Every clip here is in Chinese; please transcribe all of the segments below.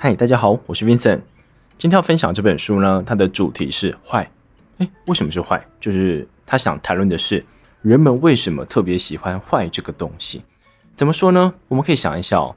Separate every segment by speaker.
Speaker 1: 嗨，大家好，我是 Vincent。今天要分享这本书呢，它的主题是坏。诶，为什么是坏？就是他想谈论的是人们为什么特别喜欢坏这个东西。怎么说呢？我们可以想一下哦。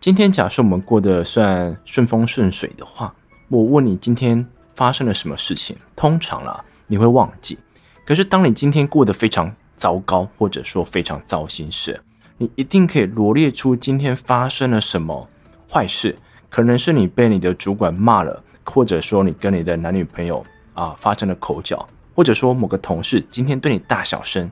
Speaker 1: 今天假设我们过得算顺风顺水的话，我问你今天发生了什么事情，通常啦你会忘记。可是当你今天过得非常糟糕，或者说非常糟心时，你一定可以罗列出今天发生了什么坏事。可能是你被你的主管骂了，或者说你跟你的男女朋友啊发生了口角，或者说某个同事今天对你大小声，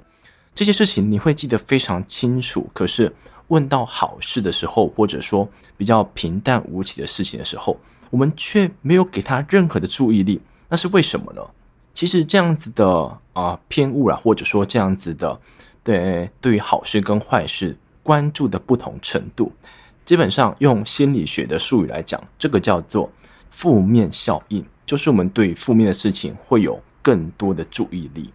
Speaker 1: 这些事情你会记得非常清楚。可是问到好事的时候，或者说比较平淡无奇的事情的时候，我们却没有给他任何的注意力，那是为什么呢？其实这样子的啊偏误啊，或者说这样子的对对于好事跟坏事关注的不同程度。基本上用心理学的术语来讲，这个叫做负面效应，就是我们对负面的事情会有更多的注意力。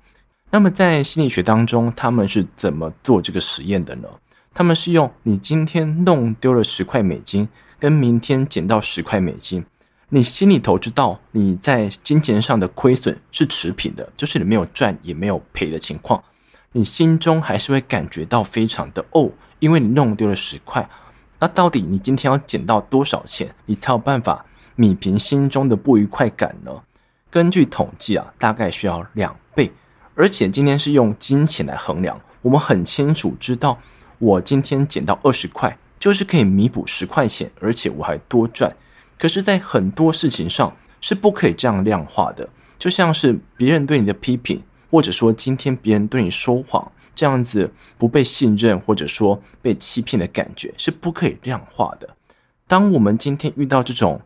Speaker 1: 那么在心理学当中，他们是怎么做这个实验的呢？他们是用你今天弄丢了十块美金，跟明天捡到十块美金，你心里头知道你在金钱上的亏损是持平的，就是你没有赚也没有赔的情况，你心中还是会感觉到非常的哦，因为你弄丢了十块。那到底你今天要捡到多少钱，你才有办法弭平心中的不愉快感呢？根据统计啊，大概需要两倍。而且今天是用金钱来衡量，我们很清楚知道，我今天捡到二十块，就是可以弥补十块钱，而且我还多赚。可是，在很多事情上是不可以这样量化的，就像是别人对你的批评，或者说今天别人对你说谎。这样子不被信任或者说被欺骗的感觉是不可以量化的。当我们今天遇到这种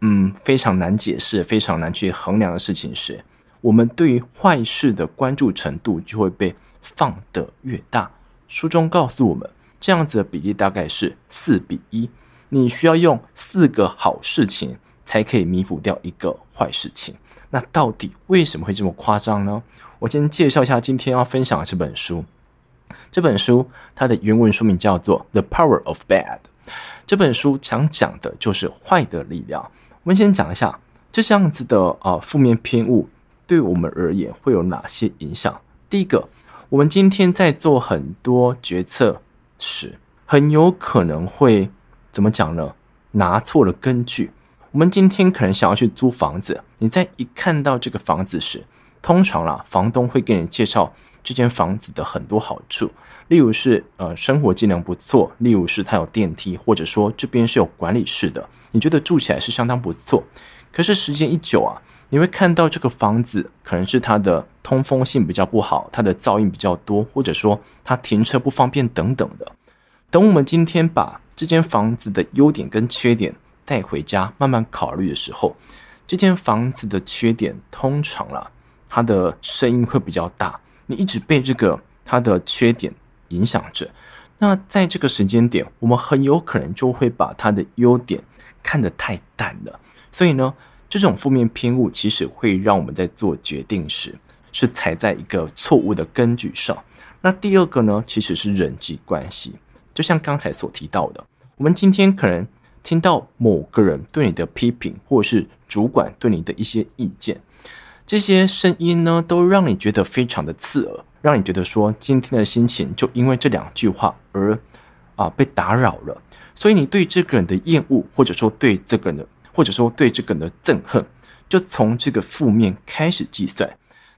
Speaker 1: 嗯非常难解释、非常难去衡量的事情时，我们对于坏事的关注程度就会被放得越大。书中告诉我们，这样子的比例大概是四比一，你需要用四个好事情才可以弥补掉一个坏事情。那到底为什么会这么夸张呢？我先介绍一下今天要分享的这本书。这本书它的原文书名叫做《The Power of Bad》。这本书想讲的就是坏的力量。我们先讲一下这样子的啊负面偏误对我们而言会有哪些影响。第一个，我们今天在做很多决策时，很有可能会怎么讲呢？拿错了根据。我们今天可能想要去租房子，你在一看到这个房子时，通常啦，房东会给你介绍这间房子的很多好处，例如是呃生活机能不错，例如是它有电梯，或者说这边是有管理室的，你觉得住起来是相当不错。可是时间一久啊，你会看到这个房子可能是它的通风性比较不好，它的噪音比较多，或者说它停车不方便等等的。等我们今天把这间房子的优点跟缺点带回家慢慢考虑的时候，这间房子的缺点通常啦。它的声音会比较大，你一直被这个它的缺点影响着。那在这个时间点，我们很有可能就会把它的优点看得太淡了。所以呢，这种负面偏误其实会让我们在做决定时是踩在一个错误的根据上。那第二个呢，其实是人际关系。就像刚才所提到的，我们今天可能听到某个人对你的批评，或者是主管对你的一些意见。这些声音呢，都让你觉得非常的刺耳，让你觉得说今天的心情就因为这两句话而啊被打扰了。所以你对这个人的厌恶，或者说对这个人的，或者说对这个人的憎恨，就从这个负面开始计算。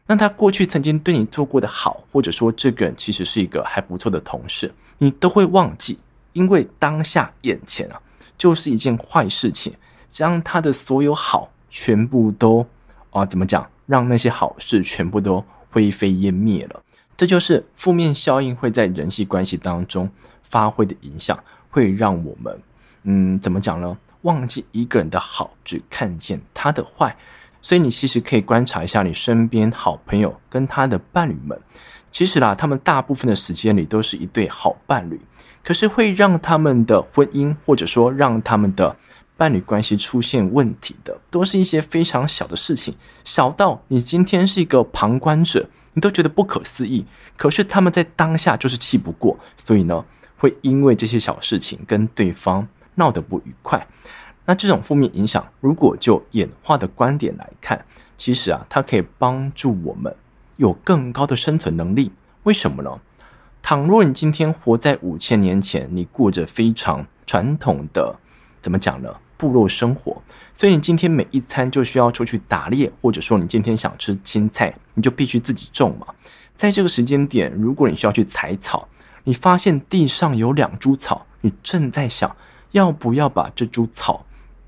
Speaker 1: 那他过去曾经对你做过的好，或者说这个人其实是一个还不错的同事，你都会忘记，因为当下眼前啊就是一件坏事情，将他的所有好全部都啊怎么讲？让那些好事全部都灰飞烟灭了，这就是负面效应会在人际关系当中发挥的影响，会让我们，嗯，怎么讲呢？忘记一个人的好，只看见他的坏。所以你其实可以观察一下你身边好朋友跟他的伴侣们，其实啦，他们大部分的时间里都是一对好伴侣，可是会让他们的婚姻，或者说让他们的。伴侣关系出现问题的，都是一些非常小的事情，小到你今天是一个旁观者，你都觉得不可思议。可是他们在当下就是气不过，所以呢，会因为这些小事情跟对方闹得不愉快。那这种负面影响，如果就演化的观点来看，其实啊，它可以帮助我们有更高的生存能力。为什么呢？倘若你今天活在五千年前，你过着非常传统的，怎么讲呢？部落生活，所以你今天每一餐就需要出去打猎，或者说你今天想吃青菜，你就必须自己种嘛。在这个时间点，如果你需要去采草，你发现地上有两株草，你正在想要不要把这株草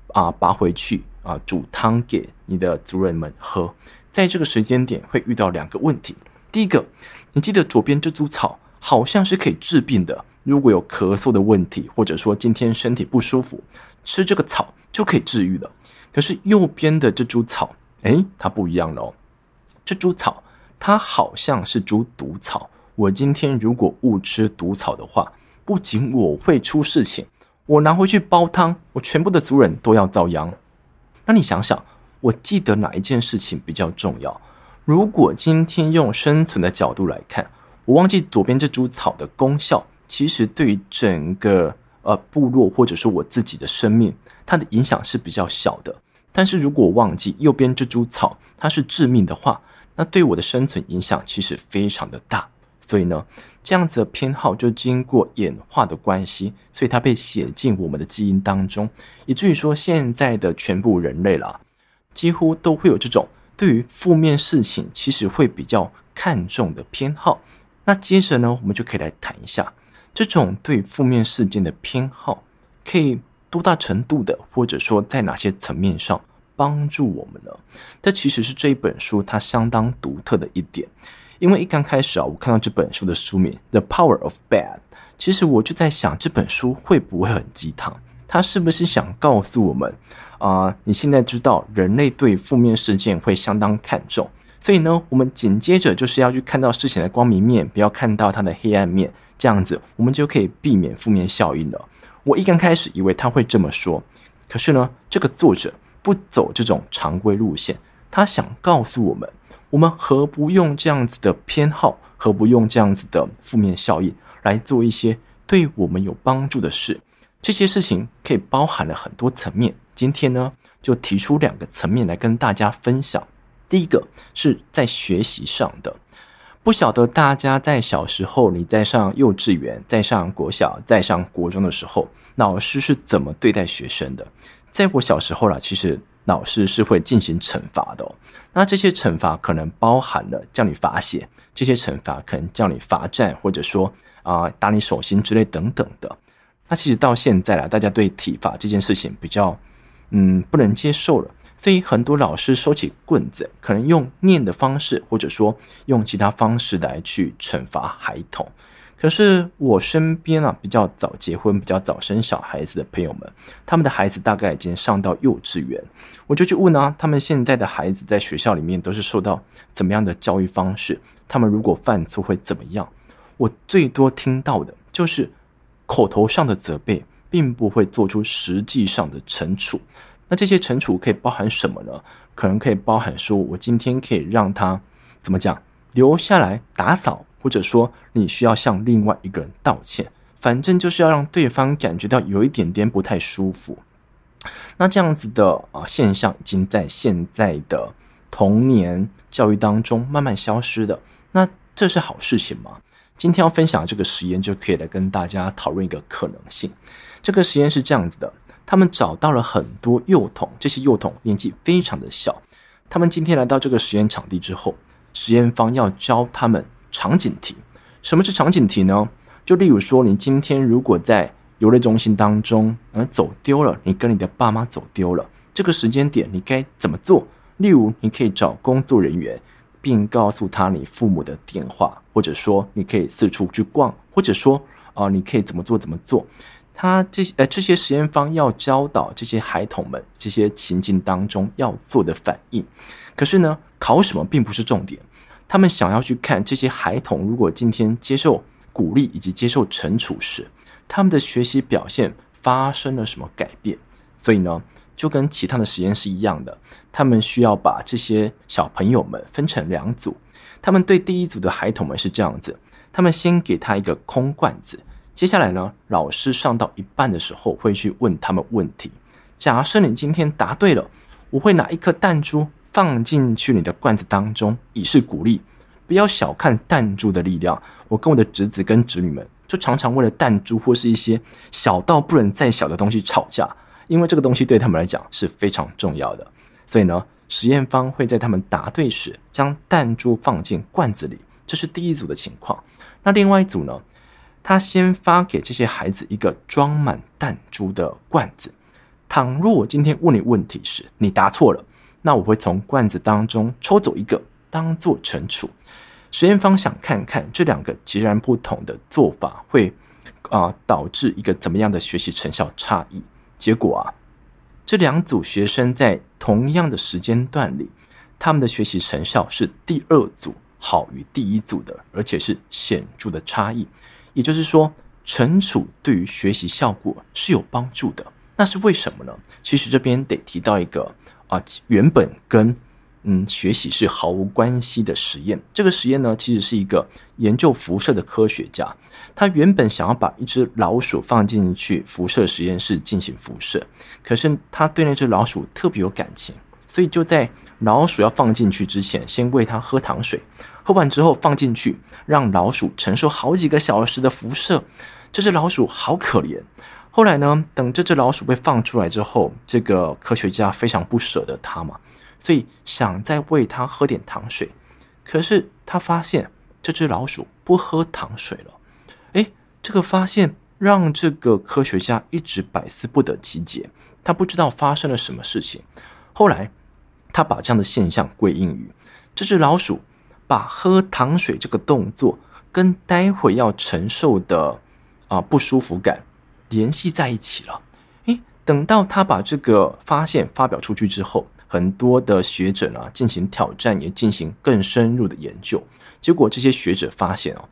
Speaker 1: 啊拔回去啊煮汤给你的族人们喝。在这个时间点会遇到两个问题，第一个，你记得左边这株草好像是可以治病的，如果有咳嗽的问题，或者说今天身体不舒服，吃这个草就可以治愈了。可是右边的这株草，诶，它不一样了，这株草它好像是株毒草。我今天如果误吃毒草的话，不仅我会出事情，我拿回去煲汤，我全部的族人都要遭殃。那你想想，我记得哪一件事情比较重要？如果今天用生存的角度来看，我忘记左边这株草的功效，其实对于整个呃部落或者说我自己的生命，它的影响是比较小的。但是如果忘记右边这株草它是致命的话，那对我的生存影响其实非常的大。所以呢，这样子的偏好就经过演化的关系，所以它被写进我们的基因当中，以至于说现在的全部人类啦，几乎都会有这种对于负面事情其实会比较看重的偏好。那接着呢，我们就可以来谈一下这种对负面事件的偏好，可以多大程度的，或者说在哪些层面上帮助我们呢？这其实是这一本书它相当独特的一点。因为一刚开始啊，我看到这本书的书名《The Power of Bad》，其实我就在想，这本书会不会很鸡汤？它是不是想告诉我们啊、你现在知道人类对负面事件会相当看重，所以呢，我们紧接着就是要去看到事情的光明面，不要看到它的黑暗面，这样子我们就可以避免负面效应了。我一刚开始以为他会这么说，可是呢，这个作者不走这种常规路线，他想告诉我们。我们何不用这样子的偏好，何不用这样子的负面效应来做一些对我们有帮助的事？这些事情可以包含了很多层面。今天呢，就提出两个层面来跟大家分享。第一个是在学习上的，不晓得大家在小时候，你在上幼稚园、在上国小、在上国中的时候，老师是怎么对待学生的？在我小时候啦，其实。老师是会进行惩罚的哦，那这些惩罚可能包含了叫你罚写，这些惩罚可能叫你罚站，或者说啊、打你手心之类等等的。那其实到现在啦，大家对体罚这件事情比较嗯不能接受了，所以很多老师收起棍子，可能用念的方式，或者说用其他方式来去惩罚孩童。可是我身边啊，比较早结婚、比较早生小孩子的朋友们，他们的孩子大概已经上到幼稚园，我就去问啊，他们现在的孩子在学校里面都是受到怎么样的教育方式？他们如果犯错会怎么样？我最多听到的就是口头上的责备，并不会做出实际上的惩处。那这些惩处可以包含什么呢？可能可以包含说，我今天可以让他怎么讲，留下来打扫。或者说，你需要向另外一个人道歉，反正就是要让对方感觉到有一点点不太舒服。那这样子的啊现象已经在现在的童年教育当中慢慢消失的。那这是好事情吗？今天要分享这个实验就可以来跟大家讨论一个可能性。这个实验是这样子的：他们找到了很多幼童，这些幼童年纪非常的小。他们今天来到这个实验场地之后，实验方要教他们。场景题，什么是场景题呢？就例如说，你今天如果在游乐中心当中，呃，走丢了，你跟你的爸妈走丢了，这个时间点你该怎么做？例如，你可以找工作人员，并告诉他你父母的电话，或者说你可以四处去逛，或者说啊、你可以怎么做怎么做。他这些呃这些实验方要教导这些孩童们这些情境当中要做的反应。可是呢，考什么并不是重点。他们想要去看这些孩童，如果今天接受鼓励以及接受惩处时，他们的学习表现发生了什么改变？所以呢，就跟其他的实验是一样的，他们需要把这些小朋友们分成两组。他们对第一组的孩童们是这样子：他们先给他一个空罐子，接下来呢，老师上到一半的时候会去问他们问题。假设你今天答对了，我会拿一颗弹珠放进去你的罐子当中，以示鼓励。不要小看弹珠的力量。我跟我的侄子跟侄女们，就常常为了弹珠或是一些小到不能再小的东西吵架，因为这个东西对他们来讲是非常重要的。所以呢，实验方会在他们答对时，将弹珠放进罐子里。这是第一组的情况。那另外一组呢？他先发给这些孩子一个装满弹珠的罐子。倘若我今天问你问题时，你答错了，那我会从罐子当中抽走一个，当做惩处。实验方想看看这两个截然不同的做法会啊、导致一个怎么样的学习成效差异。结果啊，这两组学生在同样的时间段里，他们的学习成效是第二组好于第一组的，而且是显著的差异。也就是说，惩处对于学习效果是有帮助的。那是为什么呢？其实这边得提到一个啊，原本跟嗯学习是毫无关系的实验。这个实验呢，其实是一个研究辐射的科学家，他原本想要把一只老鼠放进去辐射实验室进行辐射，可是他对那只老鼠特别有感情，所以就在老鼠要放进去之前，先喂它喝糖水。喝完之后放进去，让老鼠承受好几个小时的辐射。这只老鼠好可怜。后来呢，等这只老鼠被放出来之后，这个科学家非常不舍得它嘛，所以想再喂它喝点糖水。可是他发现这只老鼠不喝糖水了。诶，这个发现让这个科学家一直百思不得其解。他不知道发生了什么事情。后来他把这样的现象归因于这只老鼠。把喝糖水这个动作跟待会要承受的啊不舒服感联系在一起了。诶，等到他把这个发现发表出去之后，很多的学者呢进行挑战，也进行更深入的研究。结果这些学者发现哦，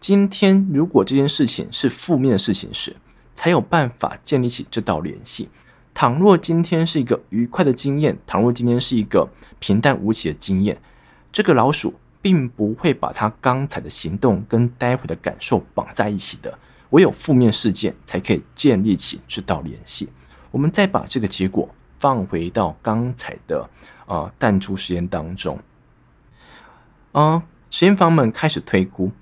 Speaker 1: 今天如果这件事情是负面的事情时，才有办法建立起这道联系。倘若今天是一个愉快的经验，倘若今天是一个平淡无奇的经验，这个老鼠。并不会把他刚才的行动跟待会的感受绑在一起的，唯有负面事件才可以建立起这道联系。我们再把这个结果放回到刚才的呃弹珠实验当中，呃，实验方们开始推估，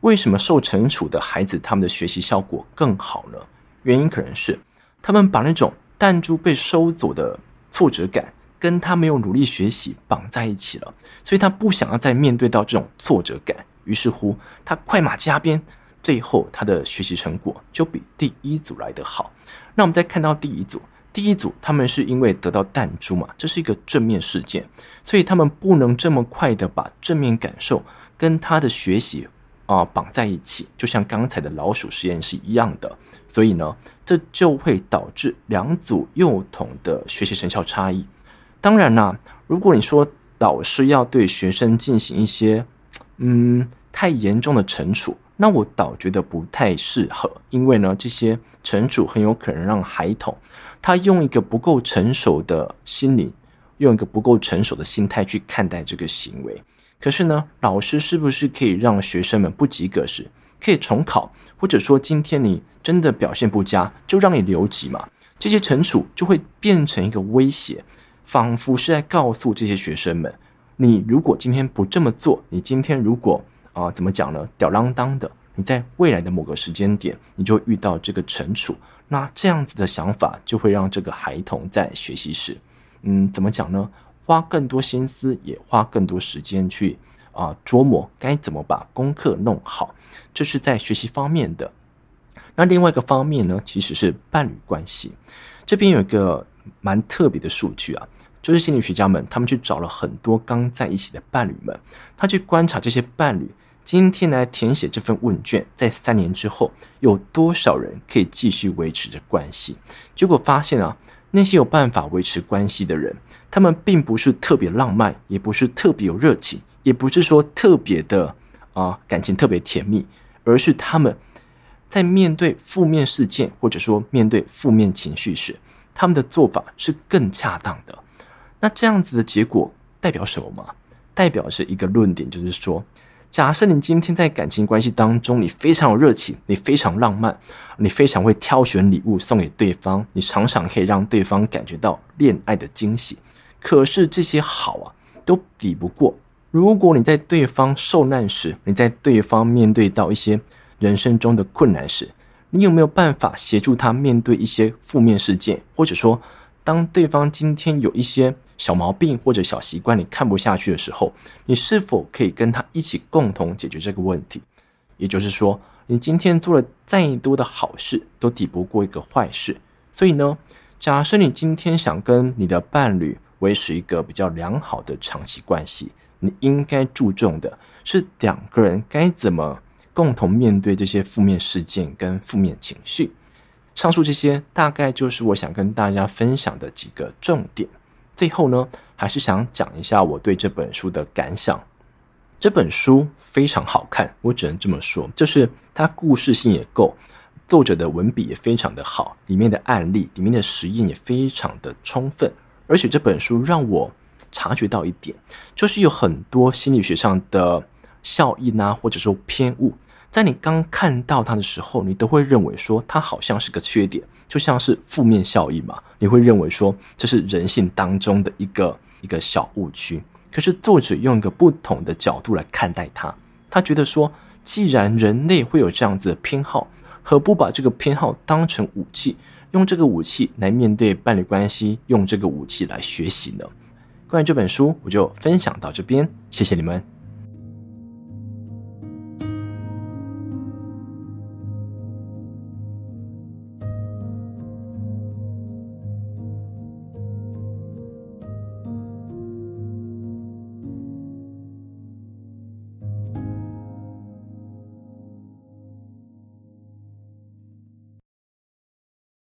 Speaker 1: 为什么受惩处的孩子他们的学习效果更好呢？原因可能是他们把那种弹珠被收走的挫折感。跟他没有努力学习绑在一起了，所以他不想要再面对到这种挫折感。于是乎，他快马加鞭，最后他的学习成果就比第一组来得好。那我们再看到第一组，第一组他们是因为得到弹珠嘛，这是一个正面事件，所以他们不能这么快的把正面感受跟他的学习啊绑在一起，就像刚才的老鼠实验是一样的。所以呢，这就会导致两组幼童的学习成效差异。当然啦，如果你说导师要对学生进行一些，嗯，太严重的惩处，那我倒觉得不太适合，因为呢，这些惩处很有可能让孩童他用一个不够成熟的心理，用一个不够成熟的心态去看待这个行为。可是呢，老师是不是可以让学生们不及格时可以重考，或者说今天你真的表现不佳，就让你留级嘛？这些惩处就会变成一个威胁。仿佛是在告诉这些学生们：你如果今天不这么做，你今天如果啊、怎么讲呢？吊儿郎当的，你在未来的某个时间点，你就会遇到这个惩处。那这样子的想法就会让这个孩童在学习时，嗯，怎么讲呢？花更多心思，也花更多时间去啊、琢磨该怎么把功课弄好。这是在学习方面的。那另外一个方面呢，其实是伴侣关系。这边有一个蛮特别的数据啊。就是心理学家们，他们去找了很多刚在一起的伴侣们，他去观察这些伴侣今天来填写这份问卷，在三年之后有多少人可以继续维持着关系。结果发现啊，那些有办法维持关系的人，他们并不是特别浪漫，也不是特别有热情，也不是说特别的啊感情特别甜蜜，而是他们在面对负面事件或者说面对负面情绪时，他们的做法是更恰当的。那这样子的结果代表什么吗？代表是一个论点，就是说，假设你今天在感情关系当中，你非常有热情，你非常浪漫，你非常会挑选礼物送给对方，你常常可以让对方感觉到恋爱的惊喜。可是这些好啊，都抵不过，如果你在对方受难时，你在对方面对到一些人生中的困难时，你有没有办法协助他面对一些负面事件，或者说，当对方今天有一些小毛病或者小习惯，你看不下去的时候，你是否可以跟他一起共同解决这个问题？也就是说，你今天做了再多的好事，都抵不过一个坏事。所以呢，假设你今天想跟你的伴侣维持一个比较良好的长期关系，你应该注重的是两个人该怎么共同面对这些负面事件跟负面情绪。上述这些大概就是我想跟大家分享的几个重点。最后呢，还是想讲一下我对这本书的感想。这本书非常好看，我只能这么说，就是它故事性也够，作者的文笔也非常的好，里面的案例、里面的实验也非常的充分。而且这本书让我察觉到一点，就是有很多心理学上的效应啊，或者说偏误。在你刚看到它的时候，你都会认为说它好像是个缺点，就像是负面效应嘛。你会认为说这是人性当中的一个一个小误区。可是作者用一个不同的角度来看待它，他觉得说，既然人类会有这样子的偏好，何不把这个偏好当成武器，用这个武器来面对伴侣关系，用这个武器来学习呢？关于这本书，我就分享到这边，谢谢你们。